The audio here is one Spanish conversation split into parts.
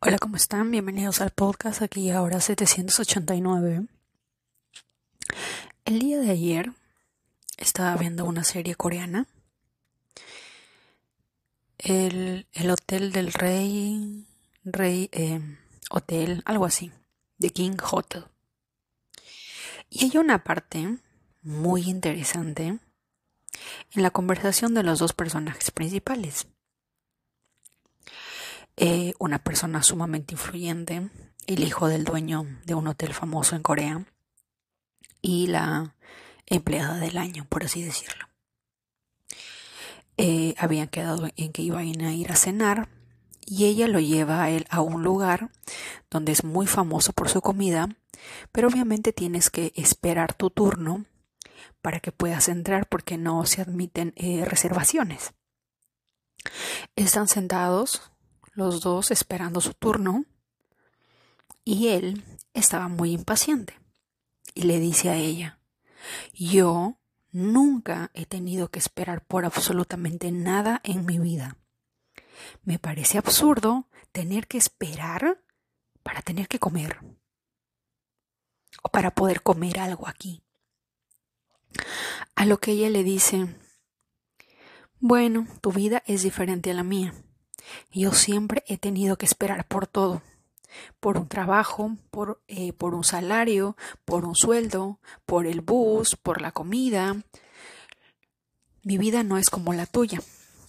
Hola, ¿cómo están? Bienvenidos al podcast aquí ahora 789. El día de ayer estaba viendo una serie coreana. El, el Hotel del Rey, Rey eh, Hotel, algo así, The King Hotel. Y hay una parte muy interesante en la conversación de los dos personajes principales. Eh, una persona sumamente influyente, el hijo del dueño de un hotel famoso en Corea y la empleada del año, por así decirlo. Eh, habían quedado en que iban a ir a cenar y ella lo lleva a él a un lugar donde es muy famoso por su comida, pero obviamente tienes que esperar tu turno para que puedas entrar porque no se admiten eh, reservaciones. Están sentados los dos esperando su turno, y él estaba muy impaciente y le dice a ella, yo nunca he tenido que esperar por absolutamente nada en mi vida. Me parece absurdo tener que esperar para tener que comer o para poder comer algo aquí. A lo que ella le dice, bueno, tu vida es diferente a la mía. Yo siempre he tenido que esperar por todo, por un trabajo, por, eh, por un salario, por un sueldo, por el bus, por la comida. Mi vida no es como la tuya.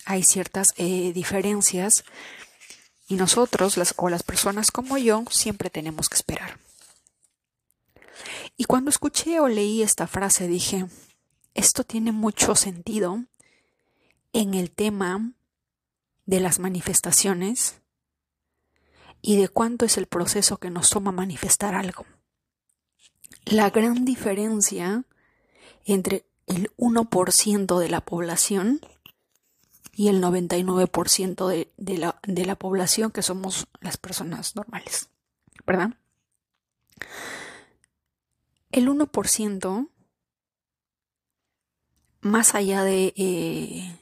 Hay ciertas eh, diferencias y nosotros, las, o las personas como yo, siempre tenemos que esperar. Y cuando escuché o leí esta frase dije, esto tiene mucho sentido en el tema de las manifestaciones y de cuánto es el proceso que nos toma manifestar algo. La gran diferencia entre el 1% de la población y el 99% de, de, la, de la población que somos las personas normales, ¿verdad? El 1%, más allá de eh,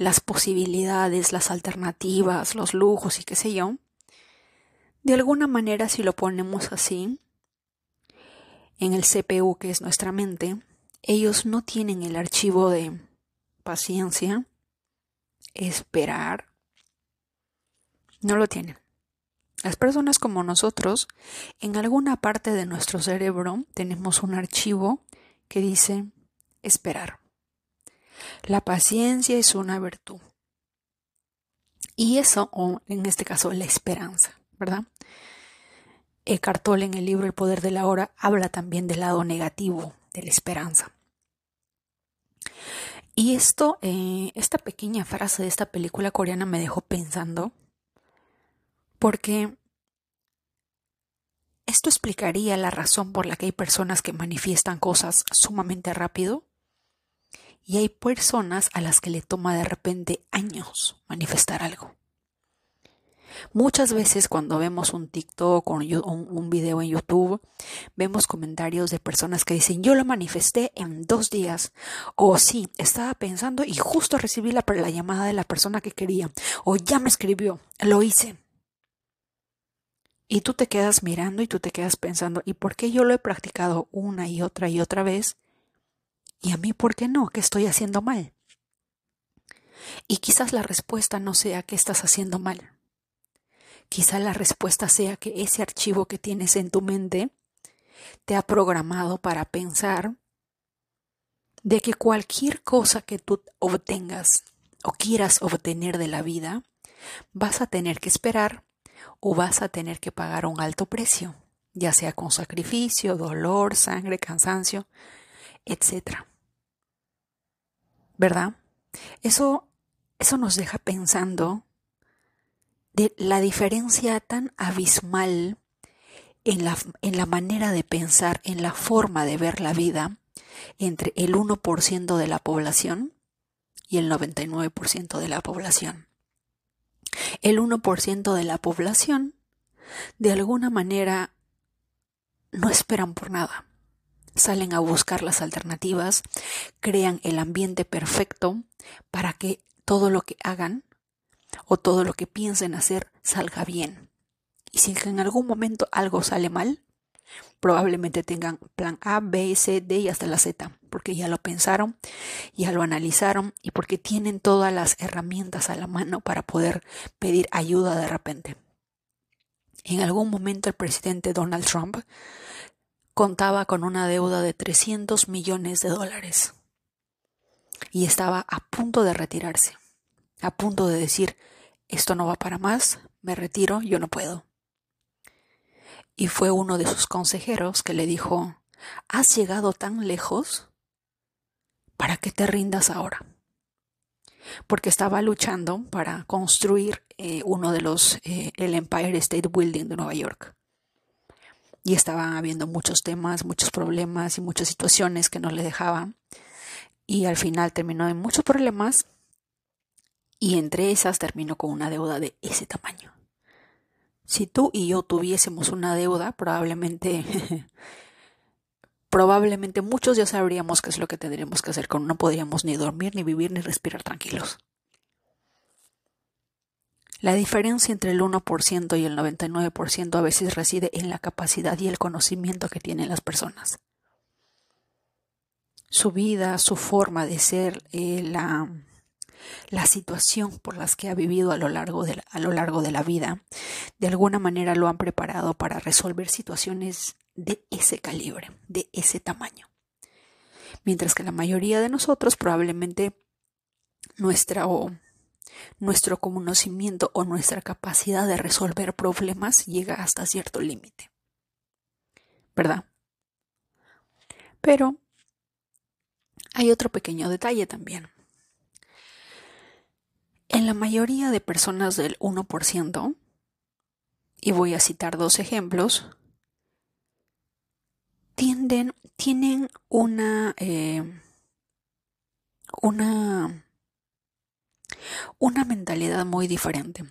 las posibilidades, las alternativas, los lujos y qué sé yo, de alguna manera si lo ponemos así, en el CPU que es nuestra mente, ellos no tienen el archivo de paciencia, esperar, no lo tienen. Las personas como nosotros, en alguna parte de nuestro cerebro tenemos un archivo que dice esperar. La paciencia es una virtud. Y eso, o en este caso, la esperanza, ¿verdad? Eckhart Tolle en el libro El poder de la hora habla también del lado negativo de la esperanza. Y esto, eh, esta pequeña frase de esta película coreana me dejó pensando, porque esto explicaría la razón por la que hay personas que manifiestan cosas sumamente rápido y hay personas a las que le toma de repente años manifestar algo. Muchas veces cuando vemos un TikTok o un video en YouTube, vemos comentarios de personas que dicen yo lo manifesté en dos días, o sí, estaba pensando y justo recibí la, la llamada de la persona que quería, o ya me escribió, lo hice. Y tú te quedas mirando y tú te quedas pensando, ¿y por qué yo lo he practicado una y otra y otra vez? ¿Y a mí por qué no? ¿Qué estoy haciendo mal? Y quizás la respuesta no sea que estás haciendo mal. Quizás la respuesta sea que ese archivo que tienes en tu mente te ha programado para pensar de que cualquier cosa que tú obtengas o quieras obtener de la vida, vas a tener que esperar o vas a tener que pagar un alto precio, ya sea con sacrificio, dolor, sangre, cansancio, etc. ¿verdad? Eso, eso nos deja pensando de la diferencia tan abismal en la, en la manera de pensar, en la forma de ver la vida entre el 1% de la población y el 99% de la población. El 1% de la población, de alguna manera, no esperan por nada salen a buscar las alternativas, crean el ambiente perfecto para que todo lo que hagan o todo lo que piensen hacer salga bien. Y si en algún momento algo sale mal, probablemente tengan plan A, B, C, D y hasta la Z, porque ya lo pensaron, ya lo analizaron y porque tienen todas las herramientas a la mano para poder pedir ayuda de repente. En algún momento el presidente Donald Trump contaba con una deuda de 300 millones de dólares y estaba a punto de retirarse, a punto de decir, esto no va para más, me retiro, yo no puedo. Y fue uno de sus consejeros que le dijo, ¿has llegado tan lejos? ¿Para qué te rindas ahora? Porque estaba luchando para construir eh, uno de los, eh, el Empire State Building de Nueva York. Y estaban habiendo muchos temas, muchos problemas y muchas situaciones que no le dejaban. Y al final terminó en muchos problemas y entre esas terminó con una deuda de ese tamaño. Si tú y yo tuviésemos una deuda, probablemente probablemente muchos ya sabríamos qué es lo que tendríamos que hacer con no podríamos ni dormir, ni vivir, ni respirar tranquilos. La diferencia entre el 1% y el 99% a veces reside en la capacidad y el conocimiento que tienen las personas. Su vida, su forma de ser, eh, la, la situación por las que ha vivido a lo, largo de la, a lo largo de la vida, de alguna manera lo han preparado para resolver situaciones de ese calibre, de ese tamaño. Mientras que la mayoría de nosotros probablemente nuestra o nuestro conocimiento o nuestra capacidad de resolver problemas llega hasta cierto límite. ¿Verdad? Pero hay otro pequeño detalle también. En la mayoría de personas del 1%, y voy a citar dos ejemplos, tienden, tienen una, eh, una, una mentalidad muy diferente.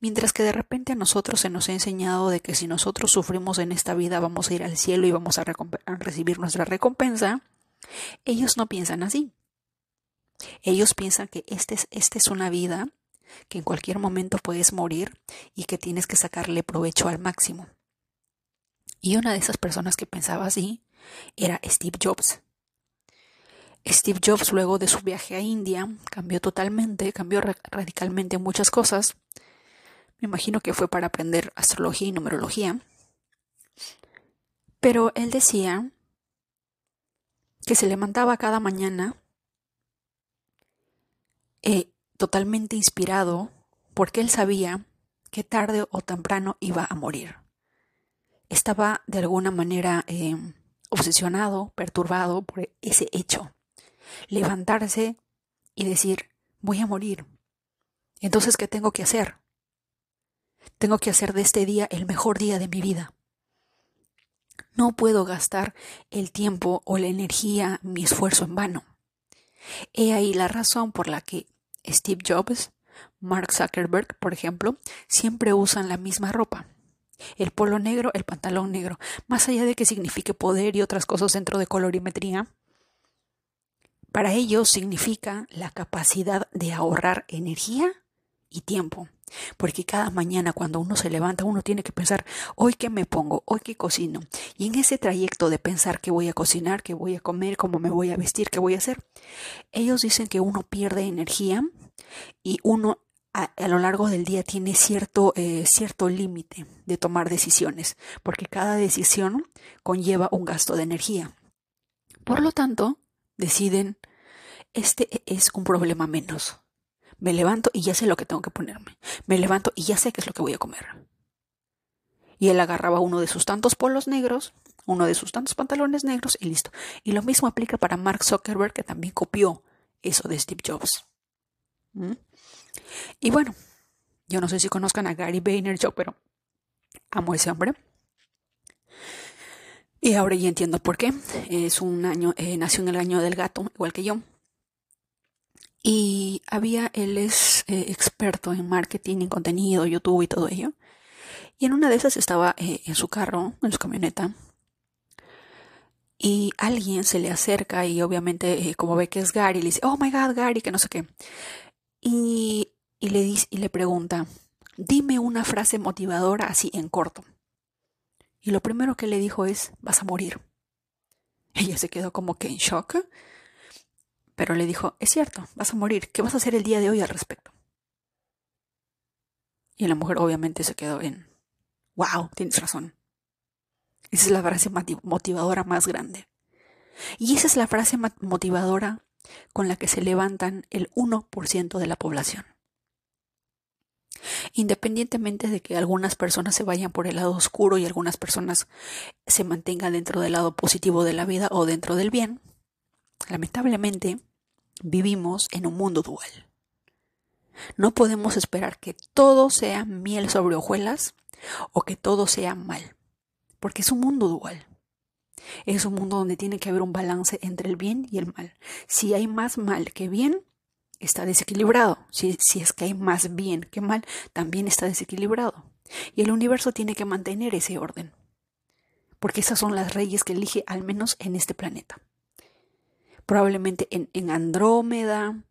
Mientras que de repente a nosotros se nos ha enseñado de que si nosotros sufrimos en esta vida vamos a ir al cielo y vamos a, recibir nuestra recompensa, ellos no piensan así. Ellos piensan que esta es, este es una vida que en cualquier momento puedes morir y que tienes que sacarle provecho al máximo. Y una de esas personas que pensaba así era Steve Jobs. Steve Jobs, luego de su viaje a India, cambió totalmente, cambió radicalmente muchas cosas. Me imagino que fue para aprender astrología y numerología. Pero él decía que se levantaba cada mañana eh, totalmente inspirado porque él sabía que tarde o temprano iba a morir. Estaba de alguna manera eh, obsesionado, perturbado por ese hecho. Levantarse y decir, voy a morir. Entonces, ¿qué tengo que hacer? Tengo que hacer de este día el mejor día de mi vida. No puedo gastar el tiempo o la energía, mi esfuerzo en vano. He ahí la razón por la que Steve Jobs, Mark Zuckerberg, por ejemplo, siempre usan la misma ropa. El polo negro, el pantalón negro. Más allá de que signifique poder y otras cosas dentro de colorimetría, para ellos significa la capacidad de ahorrar energía y tiempo. Porque cada mañana cuando uno se levanta, uno tiene que pensar, hoy qué me pongo, hoy qué cocino. Y en ese trayecto de pensar qué voy a cocinar, qué voy a comer, cómo me voy a vestir, qué voy a hacer, ellos dicen que uno pierde energía y uno a, lo largo del día tiene cierto, eh, cierto límite de tomar decisiones, porque cada decisión conlleva un gasto de energía. Por lo tanto, deciden, este es un problema menos me levanto y ya sé lo que tengo que ponerme. Me levanto y ya sé qué es lo que voy a comer. Y él agarraba uno de sus tantos polos negros, uno de sus tantos pantalones negros y listo. Y lo mismo aplica para Mark Zuckerberg, que también copió eso de Steve Jobs. ¿Mm? Y bueno, yo no sé si conozcan a Gary Vaynerchuk, pero amo ese hombre. Y ahora ya entiendo por qué. Es un año, eh, nació en el año del gato, igual que yo. Y había, él es eh, experto en marketing, en contenido, YouTube y todo ello. Y en una de esas estaba eh, en su carro, en su camioneta. Y alguien se le acerca y obviamente eh, como ve que es Gary, le dice, oh my god, Gary, que no sé qué. Y, y le dice, y le pregunta, dime una frase motivadora así en corto. Y lo primero que le dijo es, vas a morir. Ella se quedó como que en shock, pero le dijo, es cierto, vas a morir, ¿qué vas a hacer el día de hoy al respecto? Y la mujer obviamente se quedó en, wow, tienes razón. Esa es la frase motivadora más grande. Y esa es la frase motivadora con la que se levantan el 1% de la población. Independientemente de que algunas personas se vayan por el lado oscuro y algunas personas se mantengan dentro del lado positivo de la vida o dentro del bien, lamentablemente vivimos en un mundo dual. No podemos esperar que todo sea miel sobre hojuelas o que todo sea mal, porque es un mundo dual. Es un mundo donde tiene que haber un balance entre el bien y el mal. Si hay más mal que bien, está desequilibrado. Si, si es que hay más bien que mal, también está desequilibrado. Y el universo tiene que mantener ese orden. Porque esas son las reyes que elige al menos en este planeta. Probablemente en, en Andrómeda,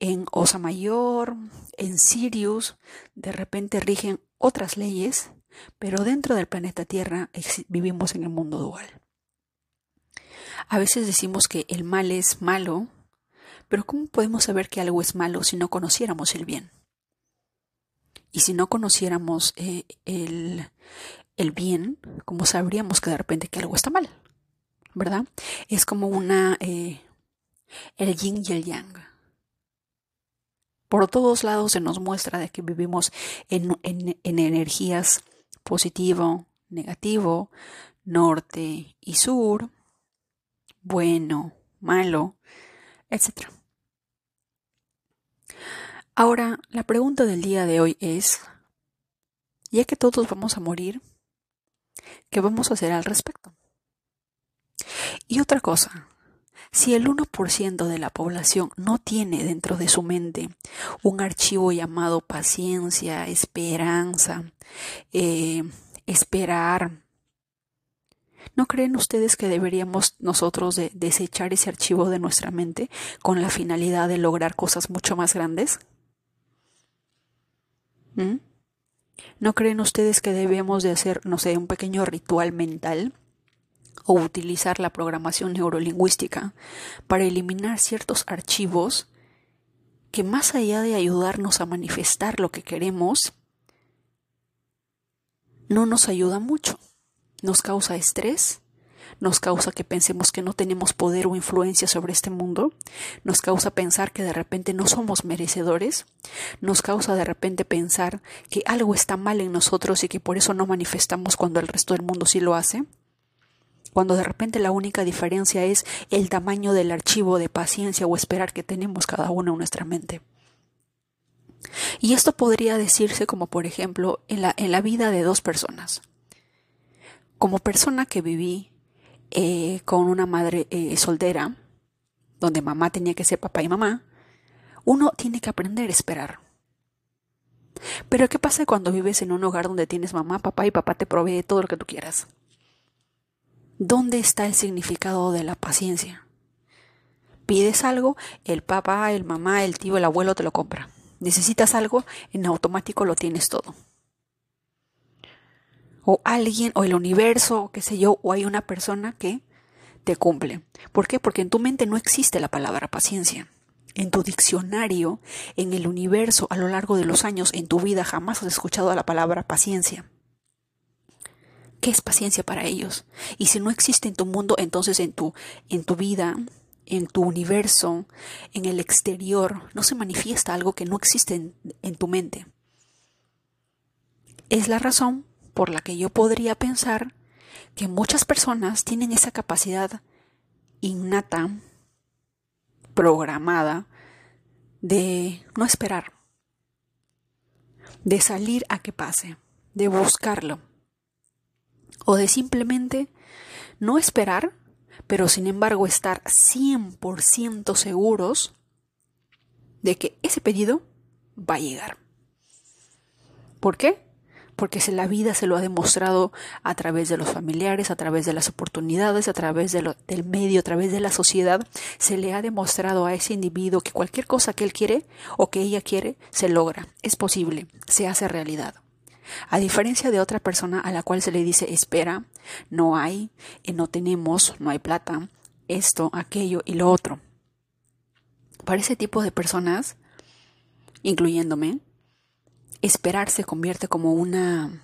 en Osa Mayor, en Sirius, de repente rigen otras leyes, pero dentro del planeta Tierra vivimos en el mundo dual. A veces decimos que el mal es malo, pero ¿cómo podemos saber que algo es malo si no conociéramos el bien? Y si no conociéramos eh, el, el bien, ¿cómo sabríamos que de repente que algo está mal? ¿Verdad? Es como una... Eh, el yin y el yang. Por todos lados se nos muestra de que vivimos en, en, en energías positivo, negativo, norte y sur, bueno, malo, etc. Ahora, la pregunta del día de hoy es, ya que todos vamos a morir, ¿qué vamos a hacer al respecto? Y otra cosa, si el 1% de la población no tiene dentro de su mente un archivo llamado paciencia, esperanza, eh, esperar, ¿No creen ustedes que deberíamos nosotros de desechar ese archivo de nuestra mente con la finalidad de lograr cosas mucho más grandes? ¿Mm? ¿No creen ustedes que debemos de hacer, no sé, un pequeño ritual mental o utilizar la programación neurolingüística para eliminar ciertos archivos que más allá de ayudarnos a manifestar lo que queremos, no nos ayuda mucho? Nos causa estrés, nos causa que pensemos que no tenemos poder o influencia sobre este mundo, nos causa pensar que de repente no somos merecedores, nos causa de repente pensar que algo está mal en nosotros y que por eso no manifestamos cuando el resto del mundo sí lo hace, cuando de repente la única diferencia es el tamaño del archivo de paciencia o esperar que tenemos cada uno en nuestra mente. Y esto podría decirse como por ejemplo en la, en la vida de dos personas como persona que viví eh, con una madre eh, soltera, donde mamá tenía que ser papá y mamá, uno tiene que aprender a esperar. Pero ¿qué pasa cuando vives en un hogar donde tienes mamá, papá y papá te provee todo lo que tú quieras? ¿Dónde está el significado de la paciencia? Pides algo, el papá, el mamá, el tío, el abuelo te lo compra. Necesitas algo, en automático lo tienes todo o alguien o el universo, o qué sé yo, o hay una persona que te cumple. ¿Por qué? Porque en tu mente no existe la palabra paciencia. En tu diccionario, en el universo, a lo largo de los años, en tu vida jamás has escuchado la palabra paciencia. ¿Qué es paciencia para ellos? Y si no existe en tu mundo, entonces en tu, en tu vida, en tu universo, en el exterior, no se manifiesta algo que no existe en, en tu mente. Es la razón por la que yo podría pensar que muchas personas tienen esa capacidad innata, programada, de no esperar, de salir a que pase, de buscarlo, o de simplemente no esperar, pero sin embargo estar 100% seguros de que ese pedido va a llegar. ¿Por qué? Porque la vida se lo ha demostrado a través de los familiares, a través de las oportunidades, a través del medio, a través de la sociedad, se le ha demostrado a ese individuo que cualquier cosa que él quiere o que ella quiere, se logra, es posible, se hace realidad. A diferencia de otra persona a la cual se le dice espera, no hay, eh, no tenemos, no hay plata, esto, aquello y lo otro. Para ese tipo de personas, incluyéndome, esperar se convierte como una...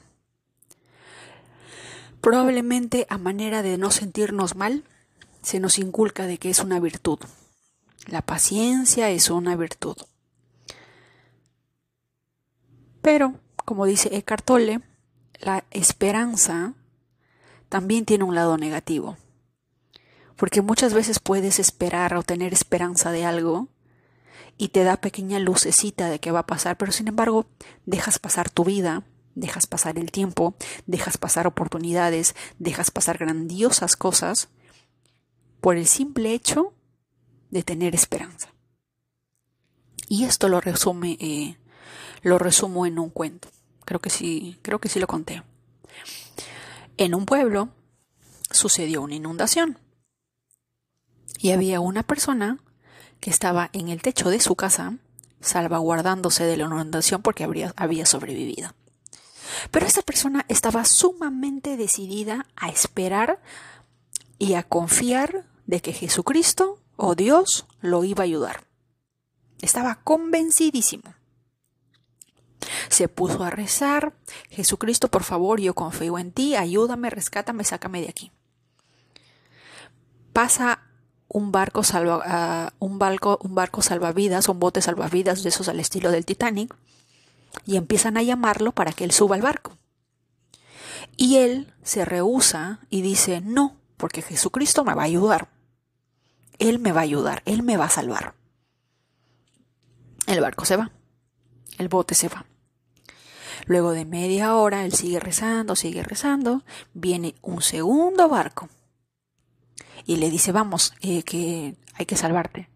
Probablemente a manera de no sentirnos mal, se nos inculca de que es una virtud. La paciencia es una virtud. Pero, como dice Eckhart Tolle, la esperanza también tiene un lado negativo. Porque muchas veces puedes esperar o tener esperanza de algo y te da pequeña lucecita de qué va a pasar, pero sin embargo dejas pasar tu vida, dejas pasar el tiempo, dejas pasar oportunidades, dejas pasar grandiosas cosas por el simple hecho de tener esperanza. Y esto lo resume, eh, lo resumo en un cuento. Creo que sí, creo que sí lo conté. En un pueblo sucedió una inundación y había una persona que estaba en el techo de su casa, salvaguardándose de la inundación porque habría, había sobrevivido. Pero esta persona estaba sumamente decidida a esperar y a confiar de que Jesucristo o Dios lo iba a ayudar. Estaba convencidísimo. Se puso a rezar, Jesucristo, por favor, yo confío en ti, ayúdame, rescátame, sácame de aquí. Pasa un barco, salva, uh, un, barco, un barco salvavidas, un bote salvavidas de esos al estilo del Titanic, y empiezan a llamarlo para que él suba al barco. Y él se rehúsa y dice, no, porque Jesucristo me va a ayudar. Él me va a ayudar, Él me va a salvar. El barco se va, el bote se va. Luego de media hora, él sigue rezando, sigue rezando, viene un segundo barco y le dice, vamos, eh, que hay que salvarte.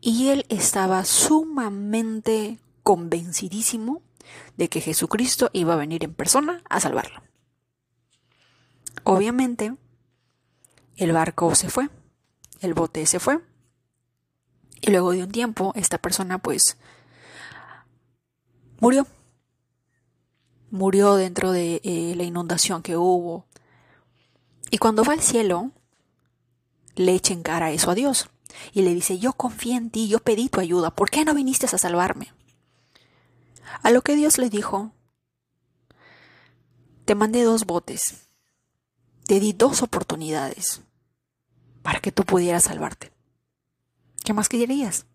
Y él estaba sumamente convencidísimo de que Jesucristo iba a venir en persona a salvarlo. Obviamente, el barco se fue, el bote se fue, y luego de un tiempo esta persona pues murió. Murió dentro de eh, la inundación que hubo. Y cuando va al cielo, le echen cara eso a Dios. Y le dice, yo confío en ti, yo pedí tu ayuda, ¿por qué no viniste a salvarme? A lo que Dios le dijo, te mandé dos botes, te di dos oportunidades para que tú pudieras salvarte. ¿Qué más querías?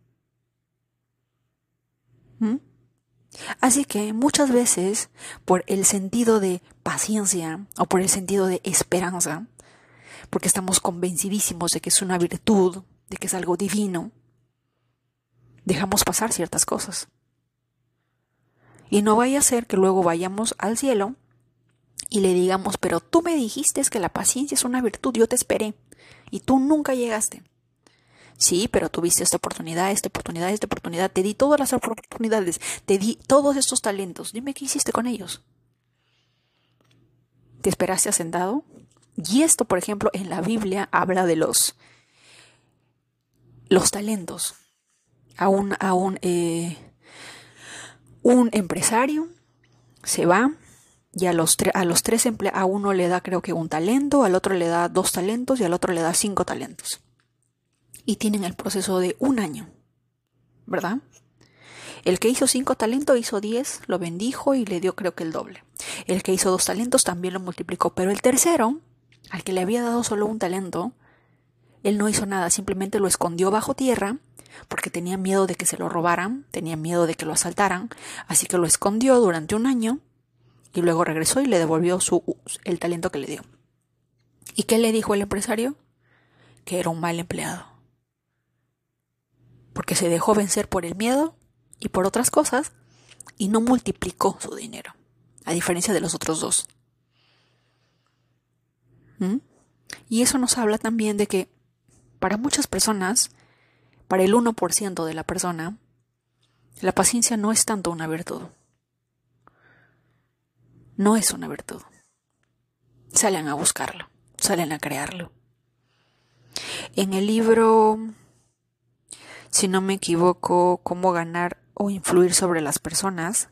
¿Mm? Así que muchas veces, por el sentido de paciencia o por el sentido de esperanza, porque estamos convencidísimos de que es una virtud, de que es algo divino, dejamos pasar ciertas cosas. Y no vaya a ser que luego vayamos al cielo y le digamos, pero tú me dijiste que la paciencia es una virtud, yo te esperé y tú nunca llegaste. Sí, pero tuviste esta oportunidad, esta oportunidad, esta oportunidad, te di todas las oportunidades, te di todos estos talentos, dime qué hiciste con ellos. ¿Te esperaste asentado? Y esto, por ejemplo, en la Biblia habla de los, los talentos. A un, eh, un empresario se va y a los, a los tres a uno le da creo que un talento, al otro le da dos talentos y al otro le da cinco talentos. Y tienen el proceso de un año, ¿verdad? El que hizo cinco talentos hizo diez, lo bendijo y le dio creo que el doble. El que hizo dos talentos también lo multiplicó, pero el tercero al que le había dado solo un talento, él no hizo nada, simplemente lo escondió bajo tierra porque tenía miedo de que se lo robaran, tenía miedo de que lo asaltaran, así que lo escondió durante un año y luego regresó y le devolvió su, el talento que le dio. ¿Y qué le dijo el empresario? Que era un mal empleado. Porque se dejó vencer por el miedo y por otras cosas y no multiplicó su dinero, a diferencia de los otros dos. ¿Mm? Y eso nos habla también de que para muchas personas, para el 1% de la persona, la paciencia no es tanto una virtud. no es una virtud. Salen a buscarlo, salen a crearlo. En el libro, si no me equivoco, Cómo ganar o influir sobre las personas,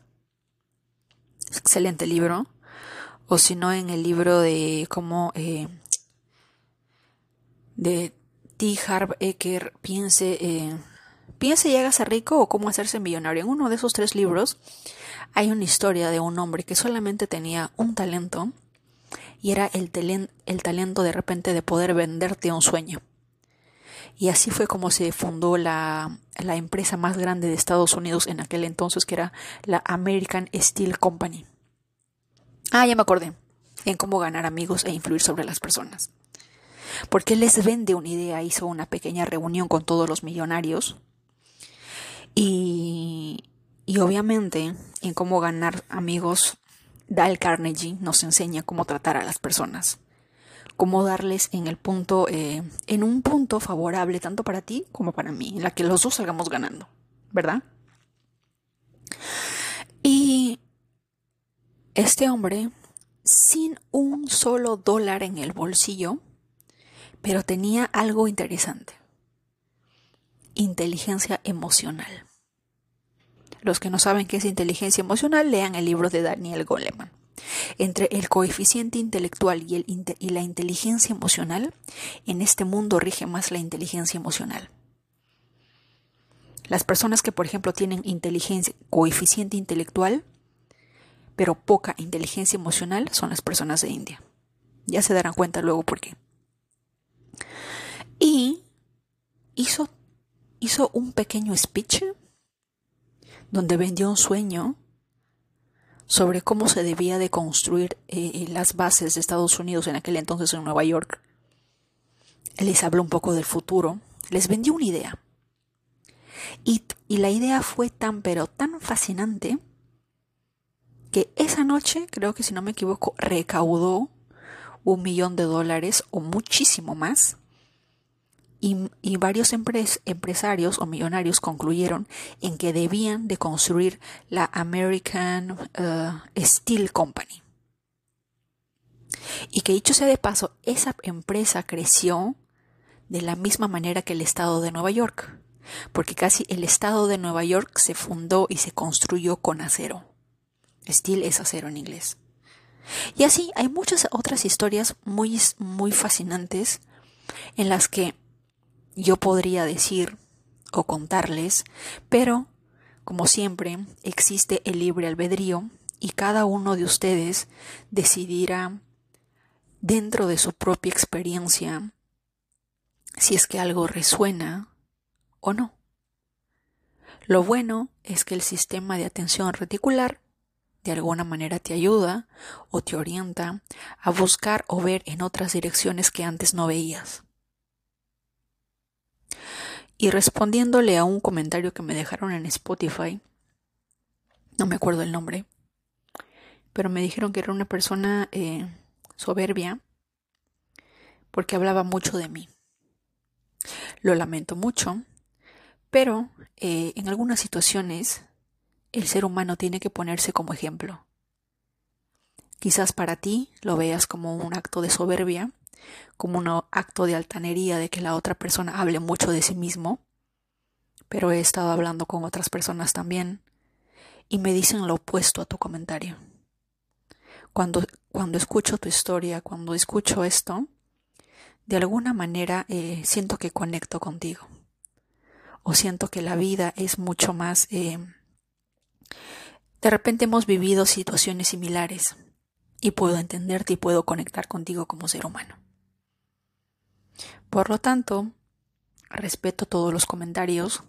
excelente libro, o si no en el libro de cómo eh, de T. Harv Eker piense eh, piense y hágase rico o cómo hacerse millonario. En uno de esos tres libros hay una historia de un hombre que solamente tenía un talento y era el, el talento de repente de poder venderte un sueño. Y así fue como se fundó la, la empresa más grande de Estados Unidos en aquel entonces, que era la American Steel Company. Ah, ya me acordé, en cómo ganar amigos e influir sobre las personas. Porque les vende una idea, hizo una pequeña reunión con todos los millonarios y, y obviamente en cómo ganar amigos, Dale Carnegie nos enseña cómo tratar a las personas cómo darles en el punto, eh, en un punto favorable tanto para ti como para mí, en la que los dos salgamos ganando, ¿verdad? Y este hombre, sin un solo dólar en el bolsillo, pero tenía algo interesante. Inteligencia emocional. Los que no saben qué es inteligencia emocional, lean el libro de Daniel Goleman. Entre el coeficiente intelectual y, y la inteligencia emocional, en este mundo rige más la inteligencia emocional. Las personas que, por ejemplo, tienen inteligencia, coeficiente intelectual, pero poca inteligencia emocional, son las personas de India. Ya se darán cuenta luego por qué. Y hizo, hizo un pequeño speech donde vendió un sueño sobre cómo se debía de construir eh, las bases de Estados Unidos en aquel entonces en Nueva York. Les habló un poco del futuro, les vendió una idea. Y, y la idea fue tan pero tan fascinante que esa noche, creo que si no me equivoco, recaudó un millón de dólares o muchísimo más y, varios empresarios o millonarios concluyeron en que debían de construir la American uh, Steel Company. Y que dicho sea de paso, esa empresa creció de la misma manera que el estado de Nueva York, porque casi el estado de Nueva York se fundó y se construyó con acero. Steel es acero en inglés. Y así hay muchas otras historias muy, muy fascinantes en las que yo podría decir o contarles, pero, como siempre, existe el libre albedrío y cada uno de ustedes decidirá dentro de su propia experiencia si es que algo resuena o no. Lo bueno es que el sistema de atención reticular de alguna manera te ayuda o te orienta a buscar o ver en otras direcciones que antes no veías. Y respondiéndole a un comentario que me dejaron en Spotify, no me acuerdo el nombre, pero me dijeron que era una persona eh, soberbia porque hablaba mucho de mí. Lo lamento mucho, pero eh, en algunas situaciones el ser humano tiene que ponerse como ejemplo. Quizás para ti lo veas como un acto de soberbia, como un acto de altanería de que la otra persona hable mucho de sí mismo, pero he estado hablando con otras personas también y me dicen lo opuesto a tu comentario. Cuando, cuando escucho tu historia, cuando escucho esto, de alguna manera eh, siento que conecto contigo o siento que la vida es mucho más... Eh, de repente hemos vivido situaciones similares y puedo entenderte y puedo conectar contigo como ser humano. Por lo tanto, respeto todos los comentarios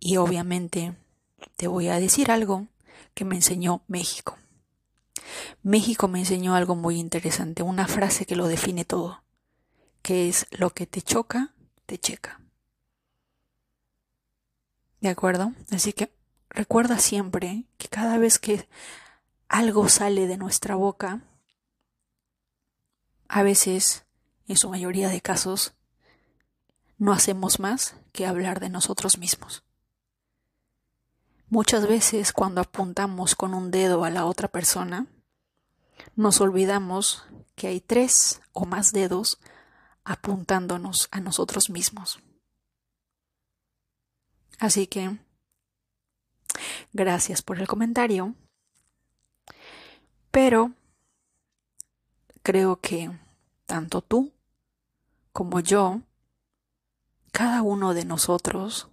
y obviamente te voy a decir algo que me enseñó México. México me enseñó algo muy interesante, una frase que lo define todo, que es lo que te choca, te checa. ¿De acuerdo? Así que recuerda siempre que cada vez que algo sale de nuestra boca, a veces en su mayoría de casos, no hacemos más que hablar de nosotros mismos. Muchas veces cuando apuntamos con un dedo a la otra persona, nos olvidamos que hay tres o más dedos apuntándonos a nosotros mismos. Así que, gracias por el comentario, pero creo que tanto tú como yo, cada uno de nosotros,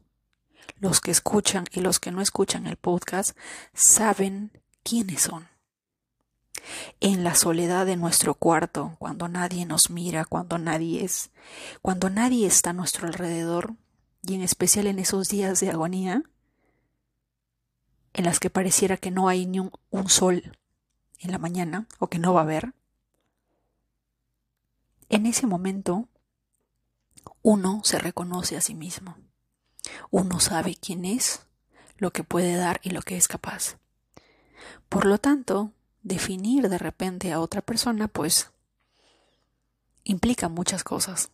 los que escuchan y los que no escuchan el podcast, saben quiénes son. En la soledad de nuestro cuarto, cuando nadie nos mira, cuando nadie es, cuando nadie está a nuestro alrededor, y en especial en esos días de agonía, en las que pareciera que no hay ni un, sol en la mañana o que no va a haber, en ese momento uno se reconoce a sí mismo. Uno sabe quién es, lo que puede dar y lo que es capaz. Por lo tanto, definir de repente a otra persona, pues implica muchas cosas.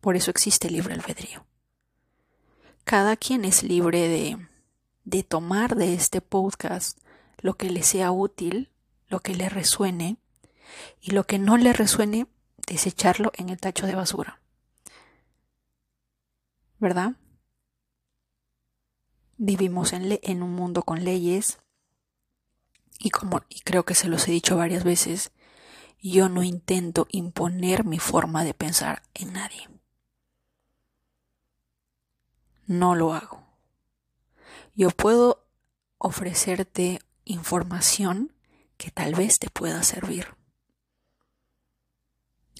Por eso existe libre albedrío. Cada quien es libre de, de tomar de este podcast lo que le sea útil, lo que le resuene, y lo que no le resuene, desecharlo en el tacho de basura. ¿Verdad? Vivimos en, en un mundo con leyes, y como y creo que se los he dicho varias veces, yo no intento imponer mi forma de pensar en nadie. No lo hago. Yo puedo ofrecerte información que tal vez te pueda servir.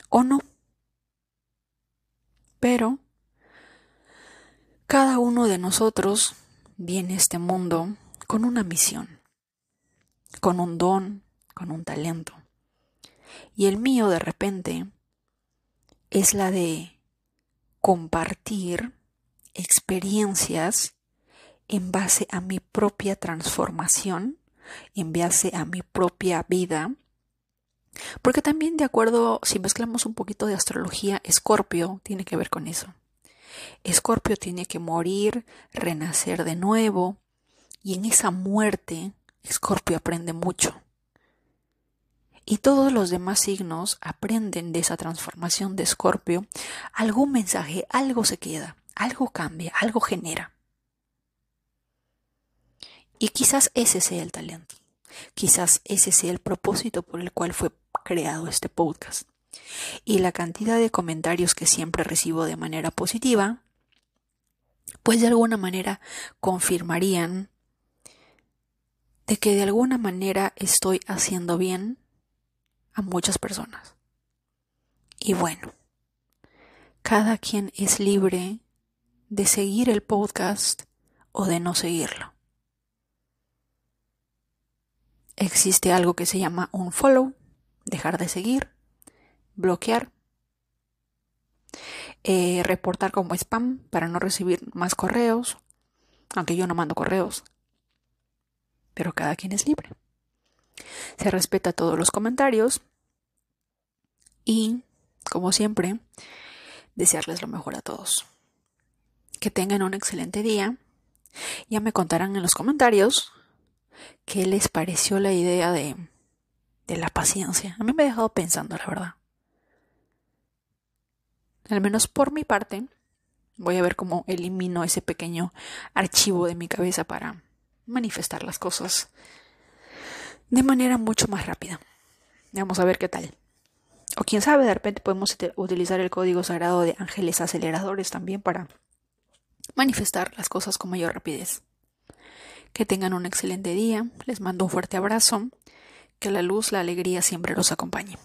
O no. Pero cada uno de nosotros viene a este mundo con una misión con un don, con un talento. Y el mío de repente es la de compartir experiencias en base a mi propia transformación, en base a mi propia vida. Porque también de acuerdo, si mezclamos un poquito de astrología, Escorpio tiene que ver con eso. Escorpio tiene que morir, renacer de nuevo, y en esa muerte Escorpio aprende mucho. Y todos los demás signos aprenden de esa transformación de Escorpio. Algún mensaje, algo se queda, algo cambia, algo genera. Y quizás ese sea el talento. Quizás ese sea el propósito por el cual fue creado este podcast. Y la cantidad de comentarios que siempre recibo de manera positiva, pues de alguna manera confirmarían de que de alguna manera estoy haciendo bien a muchas personas. Y bueno, cada quien es libre de seguir el podcast o de no seguirlo. Existe algo que se llama un follow, dejar de seguir, bloquear, eh, reportar como spam para no recibir más correos, aunque yo no mando correos, pero cada quien es libre. Se respeta todos los comentarios y, como siempre, desearles lo mejor a todos. Que tengan un excelente día. Ya me contarán en los comentarios qué les pareció la idea de, de la paciencia. A mí me ha dejado pensando, la verdad. Al menos por mi parte, voy a ver cómo elimino ese pequeño archivo de mi cabeza para manifestar las cosas de manera mucho más rápida. Vamos a ver qué tal. O quién sabe, de repente podemos utilizar el código sagrado de ángeles aceleradores también para manifestar las cosas con mayor rapidez. Que tengan un excelente día, les mando un fuerte abrazo, que la luz, la alegría siempre los acompañe.